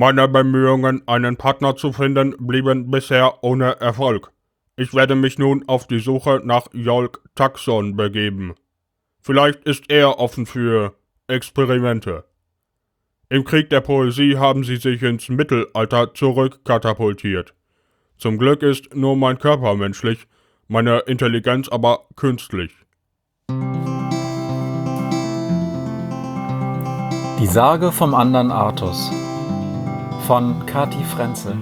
Meine Bemühungen, einen Partner zu finden, blieben bisher ohne Erfolg. Ich werde mich nun auf die Suche nach Jolk Taxon begeben. Vielleicht ist er offen für Experimente. Im Krieg der Poesie haben sie sich ins Mittelalter zurückkatapultiert. Zum Glück ist nur mein Körper menschlich, meine Intelligenz aber künstlich. Die Sage vom anderen Artus von Kati Frenzel.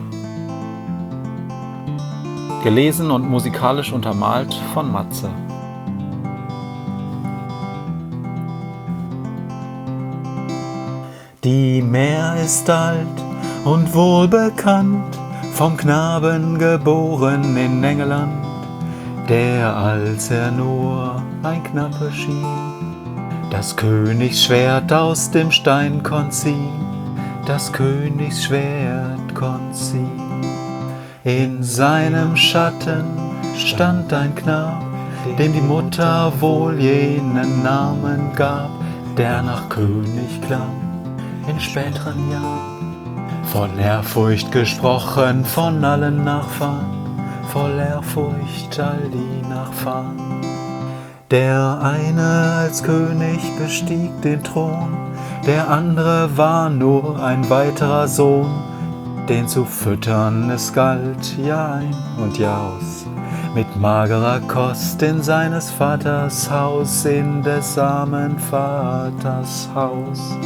Gelesen und musikalisch untermalt von Matze. Die Meer ist alt und wohlbekannt, vom Knaben geboren in Engeland, der als er nur ein Knappe schien, das Königsschwert aus dem Stein konziehen, das Königsschwert konziehen. In seinem Schatten stand ein Knab, dem die Mutter wohl jenen Namen gab, der nach König klang in späteren Jahren. Voll Ehrfurcht gesprochen von allen Nachfahren, voll Ehrfurcht all die Nachfahren. Der eine als König bestieg den Thron, der andere war nur ein weiterer Sohn, den zu füttern es galt Jahr ein und Jahr aus. Mit magerer Kost in seines Vaters Haus, in des armen Vaters Haus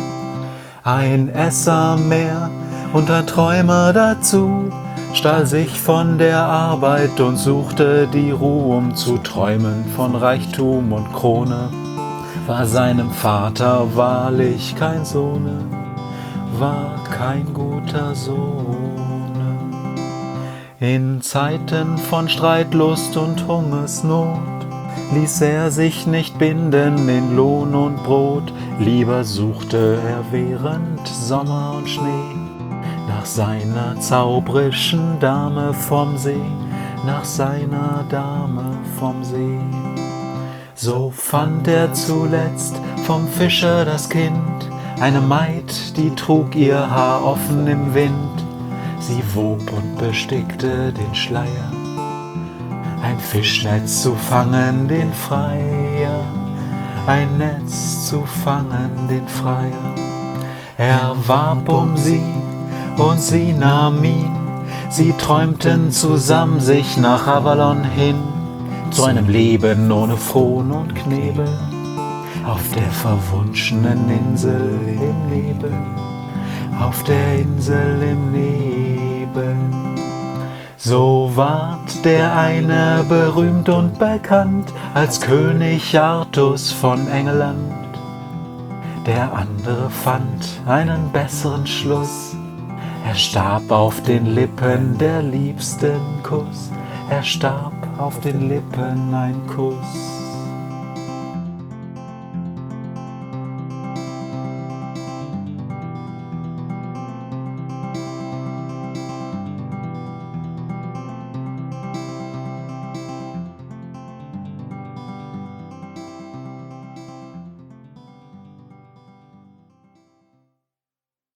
ein Esser mehr und ein Träumer dazu, stahl sich von der Arbeit und suchte die Ruhe, um zu träumen von Reichtum und Krone. War seinem Vater wahrlich kein Sohne, war kein guter Sohne. In Zeiten von Streitlust und Hungersnot ließ er sich nicht binden in Lohn und Brot, lieber suchte er während Sommer und Schnee nach seiner zaubrischen Dame vom See, nach seiner Dame vom See. So fand er zuletzt vom Fischer das Kind, eine Maid, die trug ihr Haar offen im Wind, sie wob und bestickte den Schleier ein Fischnetz zu fangen, den Freier, ein Netz zu fangen, den Freier. Er warb um sie und sie nahm ihn, sie träumten zusammen sich nach Avalon hin, zu einem Leben ohne Frohn und Knebel, auf der verwunschenen Insel im Nebel, auf der Insel im Nebel. So ward der eine berühmt und bekannt als König Artus von England. Der andere fand einen besseren Schluss. Er starb auf den Lippen der liebsten Kuss. Er starb auf den Lippen ein Kuss.